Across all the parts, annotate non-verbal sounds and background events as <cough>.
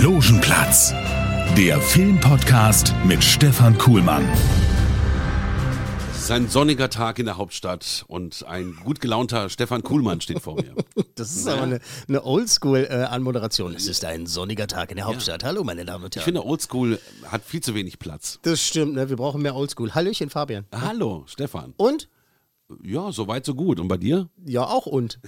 Logenplatz, der Filmpodcast mit Stefan Kuhlmann. Es ist ein sonniger Tag in der Hauptstadt und ein gut gelaunter Stefan Kuhlmann steht vor mir. <laughs> Das ist aber eine, eine Oldschool-Anmoderation. es ist ein sonniger Tag in der Hauptstadt. Hallo, meine Damen und Ich Herren. finde, Oldschool hat viel zu wenig Platz. das stimmt, ne? wir brauchen mehr Oldschool. Hallöchen, Fabian. Hallo, Stefan. Und? Ja, so weit, so gut. Und bei dir? Ja, auch und.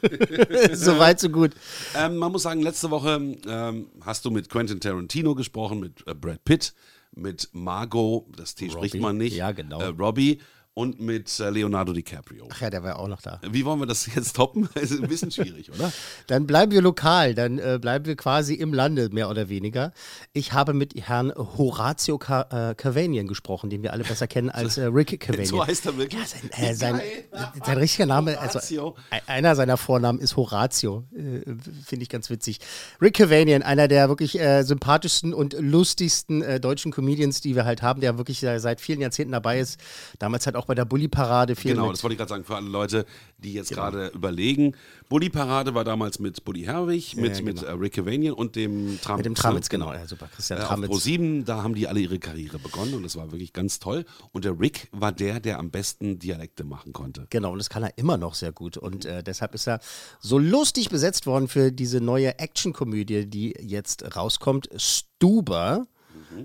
<laughs> Soweit, so gut. Ähm, man muss sagen, letzte Woche ähm, hast du mit Quentin Tarantino gesprochen, mit äh, Brad Pitt, mit Margot, das T spricht man nicht. Ja, genau. Äh, Robbie und mit äh, Leonardo DiCaprio. Ach ja, der war ja auch noch da. Wie wollen wir das jetzt toppen? <laughs> Ist ein bisschen schwierig, oder? <laughs> Dann bleiben wir lokal, dann äh, bleiben wir quasi im Lande, mehr oder weniger. Ich habe mit Herrn Horatio Ca äh, Cavanian gesprochen, den wir alle besser kennen als äh, Rick Cavanian. <laughs> So heißt er wirklich? Ja, sein, äh, sein, sein richtiger Name, also einer seiner Vornamen ist Horatio. Äh, Finde ich ganz witzig. Rick Cavanian, einer der wirklich sympathischsten und lustigsten deutschen Comedians, die wir halt haben, der wirklich seit vielen Jahrzehnten dabei ist. Damals halt auch bei der Bully-Parade viel Genau, mit. das wollte ich gerade sagen, für alle Leute, die jetzt gerade überlegen. Bully Parade war damals mit Buddy Herwig, mit, ja, mit genau. äh, Rick Cavanian und dem Tramitz. Mit dem Tramitz, genau. Ja, super. Christian Äh, auf Tramitz. Pro7, da haben die alle ihre Karriere begonnen und das war wirklich ganz toll. Und der Rick war der, der am besten Dialekte machen konnte. Genau, und das kann er immer noch sehr gut. Und äh, deshalb ist er so lustig besetzt worden für diese neue Actionkomödie, die jetzt rauskommt. Stuber.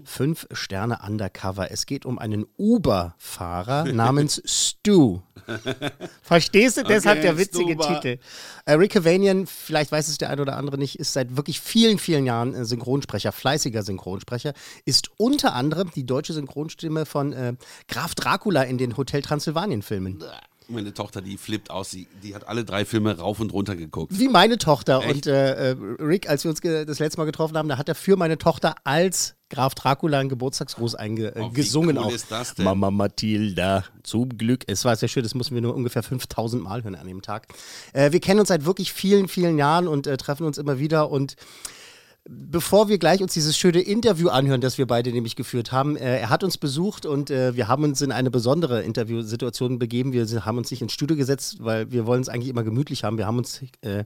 Fünf Sterne Undercover. Es geht um einen Uber-Fahrer <laughs> namens Stu. Verstehst du? Deshalb der witzige Stuber. Titel. Äh, Rick Cavanian, vielleicht weiß es der ein oder andere nicht, ist seit wirklich vielen, vielen Jahren äh, Synchronsprecher, fleißiger Synchronsprecher, ist unter anderem die deutsche Synchronstimme von äh, Graf Dracula in den Hotel Transsilvanien-Filmen. Meine Tochter, die flippt aus, die, die hat alle drei Filme rauf und runter geguckt. Wie meine Tochter. Echt? Und äh, Rick, als wir uns das letzte Mal getroffen haben, da hat er für meine Tochter als Graf Dracula einen Geburtstagsgruß einge äh, Oh, cool auch. ist das denn? Mama Matilda, zum Glück. Es war sehr schön, das mussten wir nur ungefähr 5000 Mal hören an dem Tag. Äh, wir kennen uns seit wirklich vielen, vielen Jahren und äh, treffen uns immer wieder und Bevor wir gleich uns dieses schöne Interview anhören, das wir beide nämlich geführt haben, äh, er hat uns besucht und äh, wir haben uns in eine besondere Interviewsituation begeben. Wir haben uns nicht ins Studio gesetzt, weil wir wollen es eigentlich immer gemütlich haben. Wir haben uns äh,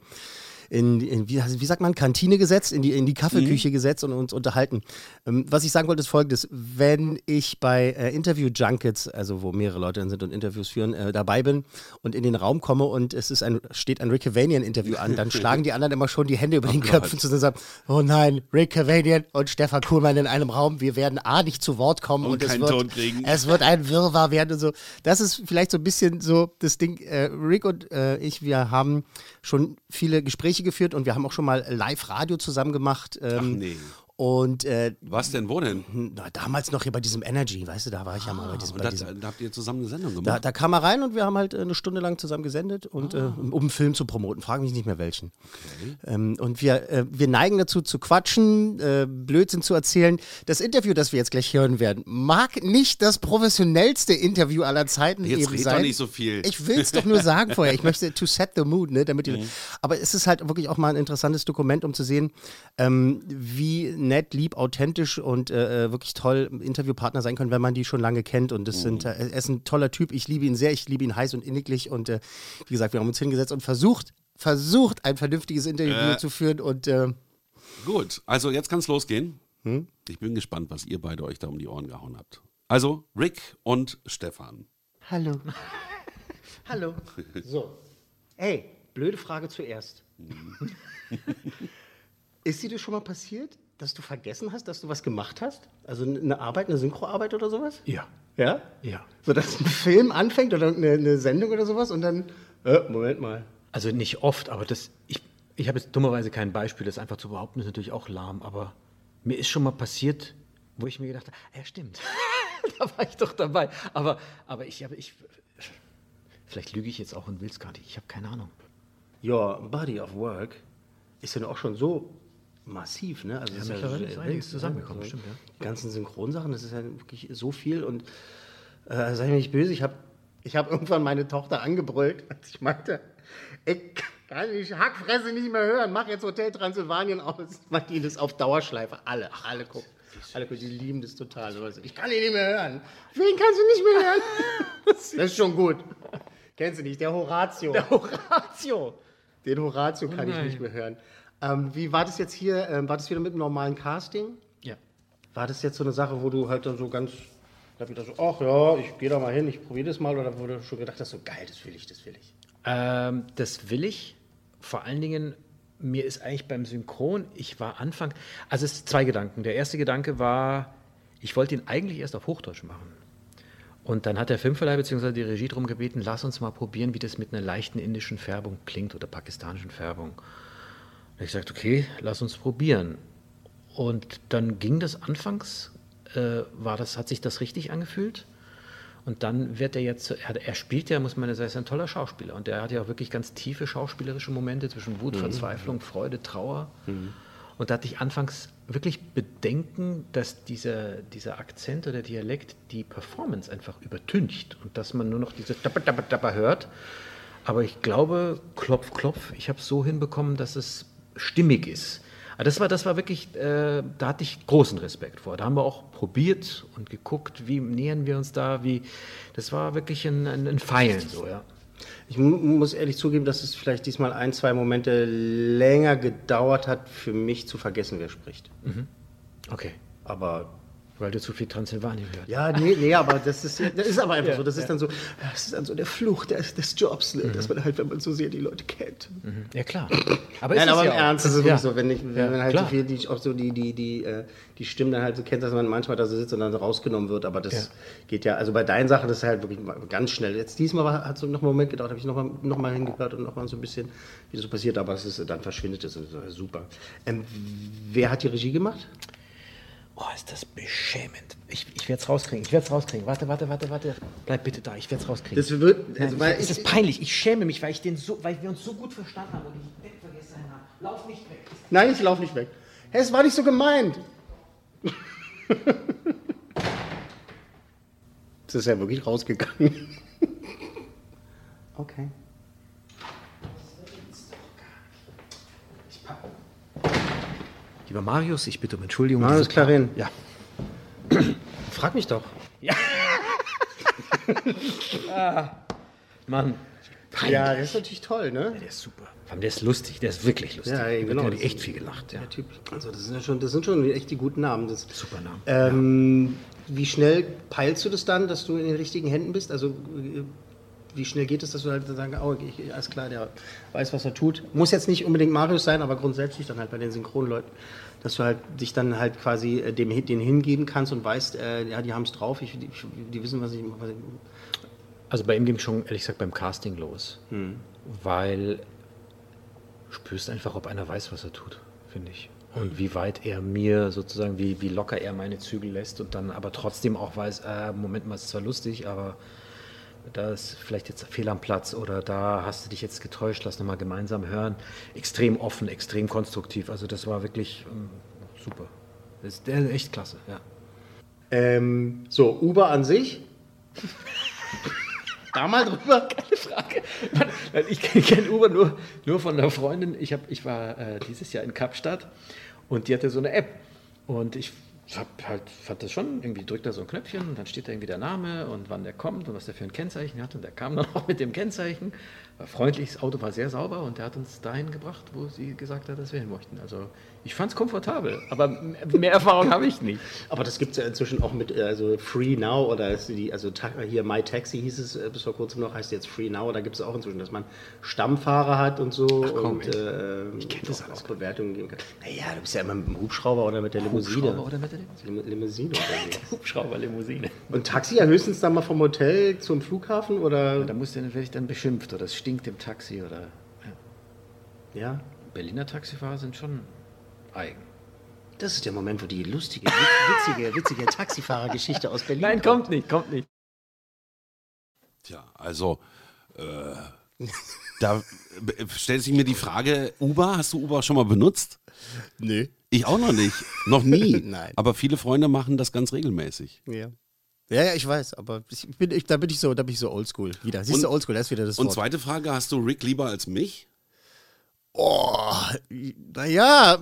in, in wie, wie sagt man, Kantine gesetzt, in die, in die Kaffeeküche gesetzt und uns unterhalten. Ähm, was ich sagen wollte, ist folgendes. Wenn ich bei äh, Interview-Junkets, also wo mehrere Leute dann sind und Interviews führen, äh, dabei bin und in den Raum komme und es ist ein, steht ein Rick Cavanian-Interview an, dann <laughs> schlagen die anderen immer schon die Hände über den Köpfen zusammen und sagen, oh nein, Rick Cavanian und Stefan Kuhlmann in einem Raum, wir werden A, nicht zu Wort kommen und, Und es, wird, es wird ein Wirrwarr werden und so. Das ist vielleicht so ein bisschen so das Ding. Äh, Rick und äh, ich, wir haben schon viele Gespräche geführt und wir haben auch schon mal Live-Radio zusammen gemacht. Ähm, Ach nee. Und äh, Was denn, wo denn? na, damals noch hier bei diesem Energy, weißt du, da war ich ja mal bei diesem. Und Bei da, diesem da habt ihr zusammen eine Sendung gemacht. da, da kam er rein und wir haben halt äh, eine Stunde lang zusammen gesendet und äh, um einen Film zu promoten. Frage mich nicht mehr welchen. Ähm, und wir, äh, wir neigen dazu zu quatschen, äh, Blödsinn zu erzählen. Das Interview, das wir jetzt gleich hören werden, mag nicht das professionellste Interview aller Zeiten Jetzt eben red sein. doch nicht so viel. Ich will es doch nur sagen <laughs> vorher. Ich möchte to set the mood, ne, damit die, Aber es ist halt wirklich auch mal ein interessantes Dokument, um zu sehen, ähm, wie nett, lieb, authentisch und äh, wirklich toll Interviewpartner sein können, wenn man die schon lange kennt. Und das sind, äh, er ist ein toller Typ. Ich liebe ihn sehr. Ich liebe ihn heiß und inniglich. Und äh, wie gesagt, wir haben uns hingesetzt und versucht, versucht, ein vernünftiges Interview Äh. zu führen. Und äh, Gut, also jetzt kann es losgehen. Hm? Ich bin gespannt, was ihr beide euch da um die Ohren gehauen habt. Also Rick und Stefan. Hallo. <laughs> Hallo. <laughs> So. Ey, blöde Frage zuerst. <laughs> Ist dir das schon mal passiert, dass du vergessen hast, dass du was gemacht hast? Also eine Arbeit, eine Synchroarbeit oder sowas? Ja. Ja? Ja. So, dass ein Film anfängt oder eine, eine Sendung oder sowas und dann, äh, Moment mal. Also nicht oft, aber das, ich, ich habe jetzt dummerweise kein Beispiel, das einfach zu behaupten, ist natürlich auch lahm, aber mir ist schon mal passiert, wo ich mir gedacht habe, ja stimmt, <laughs> da war ich doch dabei. Aber, aber ich, aber ich Vielleicht lüge ich jetzt auch und will es gar nicht. Ich habe keine Ahnung. Your Body of Work ist ja auch schon so massiv, ne? Also es ist mittlerweile ist einiges zusammengekommen, also stimmt, ja. Die ganzen Synchronsachen, das ist ja wirklich so viel und äh, sei mir nicht böse, ich habe ich hab irgendwann meine Tochter angebrüllt, als ich meinte, ich kann die Hackfresse nicht mehr hören, mach jetzt Hotel Transsilvanien aus. Macht die das auf Dauerschleife, alle, alle gucken. Alle gucken, die lieben das total. Ich kann die nicht mehr hören. Wen kannst du nicht mehr hören? <laughs> Das ist schon gut. Kennst du nicht? Der Horatio. Der Horatio. Den Horatio kann ich nicht mehr hören. Ähm, wie war das jetzt hier? Ähm, war das wieder mit einem normalen Casting? Ja. War das jetzt so eine Sache, wo du halt dann so ganz, da gedacht so, ach ja, ich gehe da mal hin, ich probiere das mal, oder wo du schon gedacht hast, so geil, das will ich, das will ich. Ähm, das will ich. Vor allen Dingen, mir ist eigentlich beim Synchron, ich war Anfang, also es sind zwei Gedanken. Der erste Gedanke war, ich wollte ihn eigentlich erst auf Hochdeutsch machen. Und dann hat der Filmverleih bzw. die Regie darum gebeten, lass uns mal probieren, wie das mit einer leichten indischen Färbung klingt oder pakistanischen Färbung. Und ich sagte, okay, lass uns probieren. Und dann ging das anfangs, äh, war das, hat sich das richtig angefühlt. Und dann wird er jetzt, er, er spielt ja, muss man ja sagen, ist ein toller Schauspieler. Und er hat ja auch wirklich ganz tiefe schauspielerische Momente zwischen Wut, Verzweiflung, Freude, Trauer. Und da hatte ich anfangs wirklich Bedenken, dass dieser, dieser Akzent oder Dialekt die Performance einfach übertüncht und dass man nur noch diese Dapper, Dapper, Dapper hört. Aber ich glaube, klopf, klopf, ich habe es so hinbekommen, dass es stimmig ist. Aber das war, das war wirklich, äh, da hatte ich großen Respekt vor. Da haben wir auch probiert und geguckt, wie nähern wir uns da, wie, das war wirklich ein, ein, ein Feilen so, ja. Ich mu muss ehrlich zugeben, dass es vielleicht diesmal ein, zwei Momente länger gedauert hat, für mich zu vergessen, wer spricht. Okay. Aber Weil du zu viel Transsilvanien hörst. ja, nee, nee, aber das ist, das ist aber einfach so. Das ist dann so, das ist dann so der Fluch des, des Jobs, ne? dass man halt, wenn man so sehr die Leute kennt. Ja, klar. Aber Nein, es aber im ja. Ernst, das ist Ja. wirklich so, wenn, ich, wenn Ja, man halt klar. so viel, die, auch so die, die, die, äh, die Stimmen dann halt so kennt, dass man manchmal da so sitzt und dann so rausgenommen wird, aber das Ja. geht ja, also bei deinen Sachen, das ist halt wirklich ganz schnell. Jetzt diesmal hat so noch einen Moment gedauert, habe ich nochmal noch mal hingehört und nochmal so ein bisschen, wie das so passiert, aber es ist, dann verschwindet es super. Ähm, wer hat die Regie gemacht? Oh, ist das beschämend. Ich, ich werde es rauskriegen. Ich werde es rauskriegen. Warte, warte, warte, warte. Bleib bitte da. Ich werde es rauskriegen. Das wird, Nein, also, weil es ich, ist peinlich. Ich schäme mich, weil, ich den so, weil wir uns so gut verstanden haben und ich weg vergessen habe. Lauf nicht weg. nein, ich laufe nicht weg. Hä, es war nicht so gemeint. <laughs> Es ist ja wirklich rausgegangen. Okay. Lieber Marius, ich bitte um Entschuldigung. Marius Clarin. Ja. <clears throat> Frag mich doch. <laughs> Mann. Peinlich. Ja, das ist natürlich toll, ne? Der ist super. Vor allem, der ist lustig. Der ist wirklich lustig. Ja, Mit genau. dem hab ich echt viel gelacht. Ja. Der Typ. Also das sind ja schon, das sind schon echt die guten Namen. Das, Super Namen. ähm, Wie schnell peilst du das dann, dass du in den richtigen Händen bist? Also äh, wie schnell geht es, dass du halt sagen, oh, ich, alles klar, der weiß, was er tut. Muss jetzt nicht unbedingt Marius sein, aber grundsätzlich dann halt bei den Synchronleuten, dass du halt dich dann halt quasi äh, dem den hingeben kannst und weißt, äh, ja, die haben es drauf, ich, die, die wissen, was ich, was ich Also bei ihm ging schon, ehrlich gesagt, beim Casting los. Weil du spürst einfach, ob einer weiß, was er tut, finde ich. Und wie weit er mir sozusagen, wie, wie locker er meine Zügel lässt und dann aber trotzdem auch weiß, äh, Moment mal, ist zwar lustig, aber da ist vielleicht jetzt Fehl am Platz oder da hast du dich jetzt getäuscht, lass nochmal gemeinsam hören. Extrem offen, extrem konstruktiv. Also das war wirklich ähm, super. Das ist der ist echt klasse, ja. Ähm, so, Uber an sich. <laughs> da mal drüber. Frage. Weil Ich kenne kenn Uber nur, nur von einer Freundin. Ich, hab, ich war äh, dieses Jahr in Kapstadt und die hatte so eine App. Und ich hab halt, fand das schon, irgendwie drückt da so ein Knöpfchen und dann steht da irgendwie der Name und wann der kommt und was der für ein Kennzeichen hat. Und der kam dann auch mit dem Kennzeichen. War freundlich, das Auto war sehr sauber und der hat uns dahin gebracht, wo sie gesagt hat, dass wir hin möchten. Also ich fand es komfortabel, aber mehr Erfahrung <laughs> habe ich nicht. Aber das gibt es ja inzwischen auch mit also Free Now oder die, also hier My Taxi hieß es äh, bis vor kurzem noch, heißt jetzt Free Now. Da gibt es auch inzwischen, dass man Stammfahrer hat und so komm, und äh, Ich kenn das auch, alles auch Bewertungen geben kann. Naja, du bist ja immer mit dem Hubschrauber oder mit der Limousine. Hubschrauber oder mit der Limousine? Lim Limousine unterwegs. <laughs> Hubschrauberlimousine. Und Taxi ja höchstens dann mal vom Hotel zum Flughafen oder Da muss dann, werde ich dann beschimpft oder es stinkt im Taxi oder. Ja. ja. Berliner Taxifahrer sind schon eigen. Das ist der Moment, wo die lustige, witzige, witzige Taxifahrergeschichte aus Berlin Nein, kommt nicht, kommt nicht. Tja, also Äh, da stellt sich mir die Frage, Uber, hast du Uber schon mal benutzt? Nee. Ich auch noch nicht. noch nie. <laughs> Nein. Aber viele Freunde machen das ganz regelmäßig. Ja. Ja, ja, ich weiß, aber ich bin, ich, da bin ich so, da bin ich so oldschool wieder. Siehst Und- du, oldschool, da ist wieder das Und Wort. zweite Frage, hast du Rick lieber als mich? Oh, naja,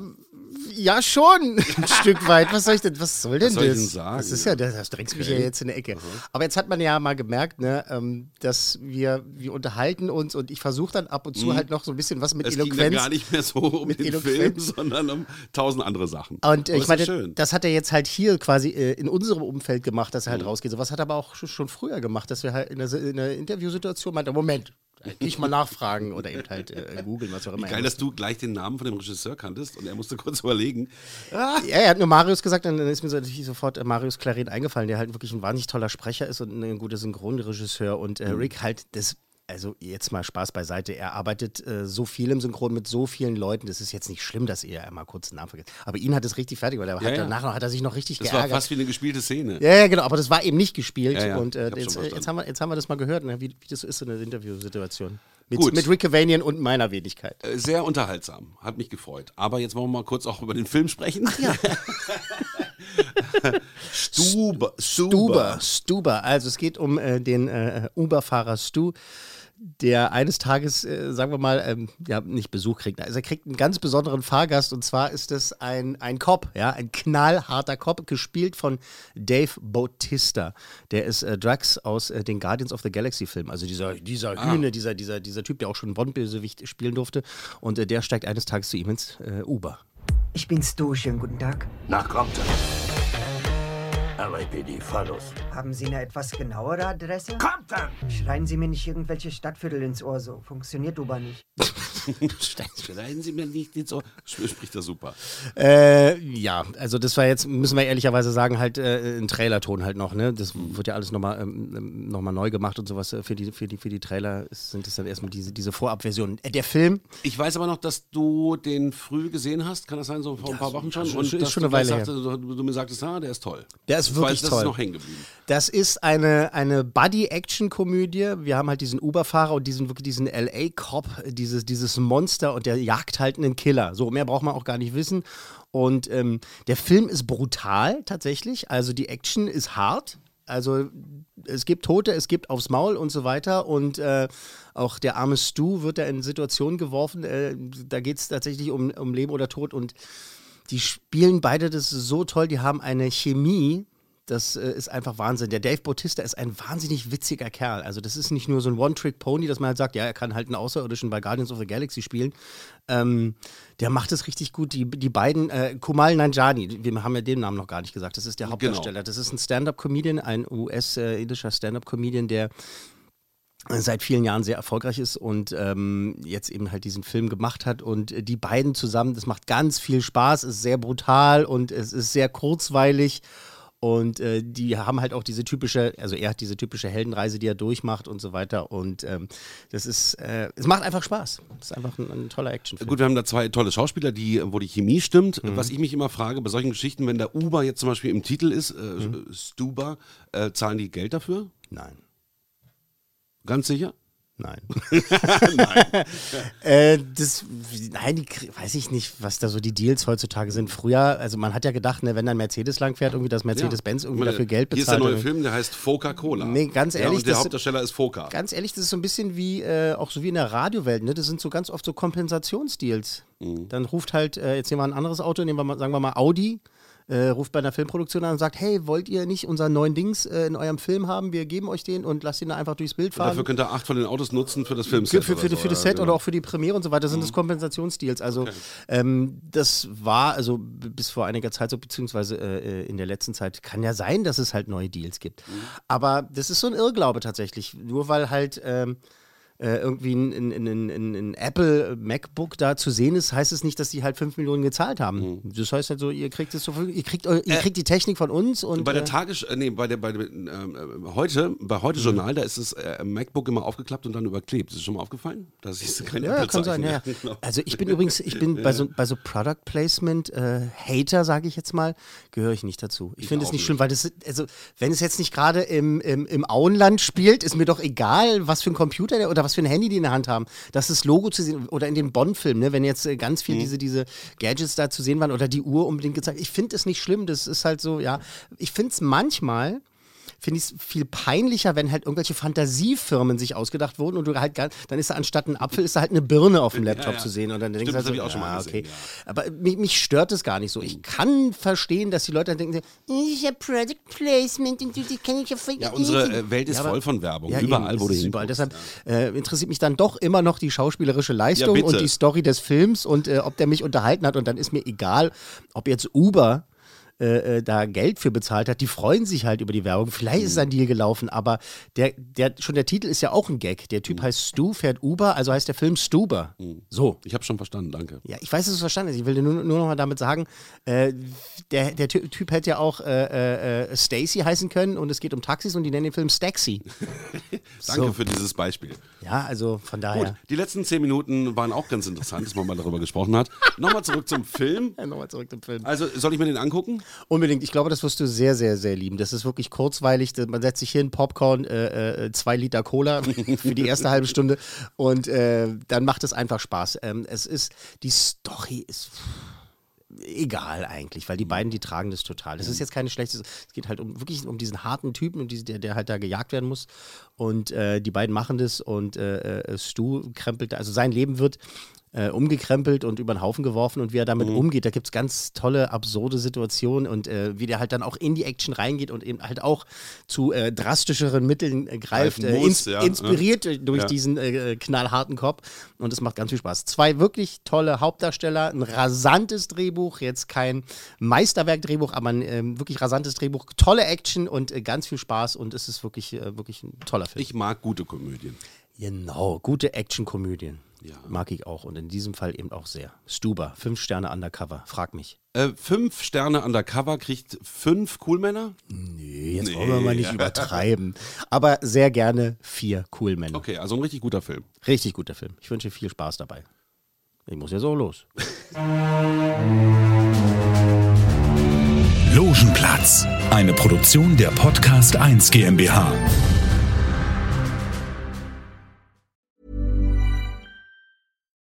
ja schon, <laughs> ein Stück weit. Was soll ich denn, was soll denn Was soll ich das? denn sagen? Das ist ja, das, das drängst mich ja Okay. jetzt in der Ecke. Aber jetzt hat man ja mal gemerkt, ne, ähm, dass wir, wir unterhalten uns und ich versuche dann ab und zu halt noch so ein bisschen was mit Mhm. Es ging dann Eloquenz. gar nicht mehr so um mit den Eloquenz. Film, sondern um tausend andere Sachen. Und äh, ich meine, schön. das hat er jetzt halt hier quasi äh, in unserem Umfeld gemacht, dass er Mhm. halt rausgeht. Sowas hat er aber auch schon, früher gemacht, dass wir halt in der, in der Interviewsituation meinte, Moment, ich mal nachfragen oder eben halt äh, googeln, was auch immer. Wie geil, dass du gleich den Namen von dem Regisseur kanntest und er musste kurz <laughs> überlegen. Ah, Ja, er hat nur Marius gesagt, dann ist mir so natürlich sofort äh, Marius Claret eingefallen, der halt wirklich ein wahnsinnig toller Sprecher ist und ein guter Synchronregisseur. Und äh, Rick halt, das, also jetzt mal Spaß beiseite, er arbeitet äh, so viel im Synchron mit so vielen Leuten, das ist jetzt nicht schlimm, dass er mal kurz den Namen vergisst. Aber ihn hat es richtig fertig, weil er Ja, hat ja. danach noch, hat er sich noch richtig das war geärgert. fast wie eine gespielte Szene. ja, ja, genau, aber das war eben nicht gespielt. Ja, und äh, jetzt, äh, jetzt, haben wir, jetzt haben wir das mal gehört, ne, wie, wie das ist, so eine Interviewsituation. Mit, Gut. mit Rick Cavanian und meiner Wenigkeit. Äh, Sehr unterhaltsam, hat mich gefreut. Aber jetzt wollen wir mal kurz auch über den Film sprechen. ja. <laughs> Stuber. Stuber, Stuber. Also es geht um äh, den äh, Uber-Fahrer Stu, der eines Tages, äh, sagen wir mal, ähm, ja, nicht Besuch kriegt. Also er kriegt einen ganz besonderen Fahrgast und zwar ist es ein, ein Cop, ja, ein knallharter Cop, gespielt von Dave Bautista. Der ist äh, Drax aus äh, den Guardians of the Galaxy Filmen. Also dieser, dieser Hühne, dieser, dieser, dieser Typ, der auch schon Bond-Bösewicht spielen durfte. Und äh, der steigt eines Tages zu ihm ins äh, Uber. Ich bin's du, schönen guten Tag. Na, kommt er. LAPD, fahrlos. Haben Sie eine etwas genauere Adresse? Kommt er! Schreien Sie mir nicht irgendwelche Stadtviertel ins Ohr, so funktioniert Uber nicht. <laughs> <laughs> Schreien Sie mir nicht ins Ohr. Spricht er super. Äh, ja, also das war jetzt, müssen wir ehrlicherweise sagen, halt äh, ein Trailerton halt noch, ne? Das wird ja alles nochmal ähm, noch mal neu gemacht und sowas. Äh, Für die, für die, für die Trailer sind es dann erstmal diese, diese Vorabversionen. Äh, der Film, Ich weiß aber noch, dass du den früh gesehen hast. Kann das sein, so vor ein paar Wochen schon? schon- Und ist schon du eine Weile sagte, du, du mir sagtest, ah, der ist toll. Der ist Das wirklich weiß, Das toll. ist noch hängen geblieben. das ist eine, eine Buddy-Action-Komödie. Wir haben halt diesen Uber-Fahrer und diesen wirklich diesen LA-Cop, dieses, dieses Monster und der jagt halt einen Killer. So, mehr braucht man auch gar nicht wissen. Und ähm, der Film ist brutal tatsächlich. Also die Action ist hart. Also es gibt Tote, es gibt aufs Maul und so weiter. Und äh, auch der arme Stu wird da in Situationen geworfen. Äh, da geht es tatsächlich um, um Leben oder Tod. Und die spielen beide das so toll. Die haben eine Chemie. Das äh, ist einfach Wahnsinn. Der Dave Bautista ist ein wahnsinnig witziger Kerl. Also, das ist nicht nur so ein One-Trick-Pony, dass man halt sagt, ja, er kann halt einen Außerirdischen bei Guardians of the Galaxy spielen. Ähm, der macht es richtig gut. Die, die beiden, äh, Kumal Nanjani, wir haben ja den Namen noch gar nicht gesagt, das ist der Hauptdarsteller. Das ist ein Stand-Up-Comedian, ein US-indischer Stand-Up-Comedian, der seit vielen Jahren sehr erfolgreich ist und ähm, jetzt eben halt diesen Film gemacht hat. Und äh, die beiden zusammen, das macht ganz viel Spaß, ist sehr brutal und es ist sehr kurzweilig. Und äh, die haben halt auch diese typische, also er hat diese typische Heldenreise, die er durchmacht und so weiter. Und ähm, das ist, äh, es macht einfach Spaß. Es ist einfach ein, ein toller Actionfilm. Gut, wir haben da zwei tolle Schauspieler, die, wo die Chemie stimmt. Mhm. Was ich mich immer frage, bei solchen Geschichten, wenn der Uber jetzt zum Beispiel im Titel ist, äh, Mhm. Stuber, äh, zahlen die Geld dafür? Nein. Ganz sicher? Nein. <laughs> nein. äh, das, nein, die, weiß ich nicht, was da so die Deals heutzutage sind. Früher, also man hat ja gedacht, ne, wenn dann Mercedes lang fährt, irgendwie das Mercedes-Benz irgendwie meine, dafür Geld Hier ist der bezahlt. neue Film, der heißt Coca-Cola. Nee, ganz Ja, ehrlich, und der das- Hauptdarsteller ist Foka. Ganz ehrlich, das ist so ein bisschen wie, äh, auch so wie in der Radiowelt, ne? Das sind so ganz oft so Kompensationsdeals. Mhm. Dann ruft halt äh, jetzt jemand ein anderes Auto, nehmen wir mal, sagen wir mal Audi, äh, ruft bei einer Filmproduktion an und sagt, hey, wollt ihr nicht unseren neuen Dings äh, in eurem Film haben? Wir geben euch den und lasst ihn da einfach durchs Bild Und fahren. dafür könnt ihr acht von den Autos nutzen für das Für, Filmset. für, für, für so, das Set genau. oder auch für die Premiere und so weiter sind das Kompensationsdeals. Also ähm, das war, also bis vor einiger Zeit so, beziehungsweise äh, in der letzten Zeit, kann ja sein, dass es halt neue Deals gibt. Aber das ist so ein Irrglaube tatsächlich. Nur weil halt ähm, äh, irgendwie ein, ein, ein, ein, Apple MacBook da zu sehen ist, heißt es nicht, dass die halt 5 Millionen gezahlt haben. Das heißt halt so, ihr kriegt es so, ihr kriegt, ihr kriegt die Technik von uns und bei der äh, Tages, äh, nee, bei der, bei der äh, heute, bei Mhm. heute Journal, da ist das äh, MacBook immer aufgeklappt und dann überklebt. Ist das schon mal aufgefallen? Da siehst du keine Ja, ja, kann sein, ja. <laughs> Genau. Also ich bin übrigens, ich bin <laughs> bei so, bei so Product Placement äh, Hater, sage ich jetzt mal, gehöre ich nicht dazu. Ich, finde es nicht nicht. schlimm, weil das, also wenn es jetzt nicht gerade im, im, im Auenland spielt, ist mir doch egal, was für ein Computer der, oder was für ein Handy die in der Hand haben. Das ist Logo zu sehen oder in den Bond-Filmen, ne, wenn jetzt äh, ganz Mhm. viel diese, diese Gadgets da zu sehen waren oder die Uhr unbedingt gezeigt. Ich finde es nicht schlimm, das ist halt so, ja. Ich finde es manchmal finde ich es viel peinlicher, wenn halt irgendwelche Fantasiefirmen sich ausgedacht wurden und du halt gar, dann ist da anstatt ein Apfel ist da halt eine Birne auf dem Laptop ja. zu sehen und dann denkst Stimmt, du halt das so, ich auch schon mal ja, gesehen, okay. ja. Aber mich, mich stört es gar nicht so. Ich kann verstehen, dass die Leute dann denken, ich habe Product Placement und die kann ich ja Ja, unsere äh, Welt ist Ja, aber- voll von Werbung. ja, überall, eben, wo du überall. Deshalb äh, interessiert mich dann doch immer noch die schauspielerische Leistung und die Story des Films und äh, ob der mich unterhalten hat. Und dann ist mir egal, ob jetzt Uber äh, äh, da Geld für bezahlt hat. Die freuen sich halt über die Werbung. Vielleicht ist ein Deal gelaufen, aber der, der, schon der Titel ist ja auch ein Gag. Der Typ heißt Stu, fährt Uber, also heißt der Film Stuber. So. Ich habe schon verstanden, danke. Ja, ich weiß, dass du es verstanden hast. Ich will dir nur, nur noch mal damit sagen, äh, der, der Ty- Typ hätte ja auch äh, äh, Stacy heißen können und es geht um Taxis und die nennen den Film Staxi. <laughs> Danke So. für dieses Beispiel. Ja, also von daher. Gut, die letzten zehn Minuten waren auch ganz interessant, dass man mal darüber gesprochen hat. <laughs> Nochmal zurück zum Film. Ja, Nochmal zurück zum Film. Also, soll ich mir den angucken? Unbedingt. Ich glaube, das wirst du sehr, sehr, sehr lieben. Das ist wirklich kurzweilig. Man setzt sich hin, Popcorn, äh, äh, zwei Liter Cola <laughs> für die erste halbe Stunde und äh, dann macht es einfach Spaß. Ähm, es ist, die Story ist egal eigentlich, weil die beiden, die tragen das total. Das ist jetzt keine schlechte, es geht halt um wirklich um diesen harten Typen, und diese, der, der halt da gejagt werden muss. Und äh, die beiden machen das und äh, äh, Stu krempelt, also sein Leben wird äh, umgekrempelt und über den Haufen geworfen und wie er damit umgeht. Da gibt es ganz tolle, absurde Situationen und äh, wie der halt dann auch in die Action reingeht und eben halt auch zu äh, drastischeren Mitteln äh, greift, äh, ins, ja. inspiriert durch Ja. diesen äh, knallharten Kopf und es macht ganz viel Spaß. Zwei wirklich tolle Hauptdarsteller, ein rasantes Drehbuch, jetzt kein Meisterwerk-Drehbuch, aber ein ähm, wirklich rasantes Drehbuch, tolle Action und ganz viel Spaß und es ist wirklich, wirklich ein toller Film. Ich mag gute Komödien. Genau, gute Action-Komödien. Ja. Mag ich auch und in diesem Fall eben auch sehr. Stuber, fünf Sterne undercover, frag mich. Äh, fünf Sterne undercover kriegt fünf Coolmänner. Nee, jetzt wollen wir mal nicht übertreiben. Aber sehr gerne vier cool Männer. Okay, also ein richtig guter Film. Richtig guter Film. Ich wünsche viel Spaß dabei. Ich muss jetzt auch los. Logenplatz, eine Produktion der Podcast 1 GmbH.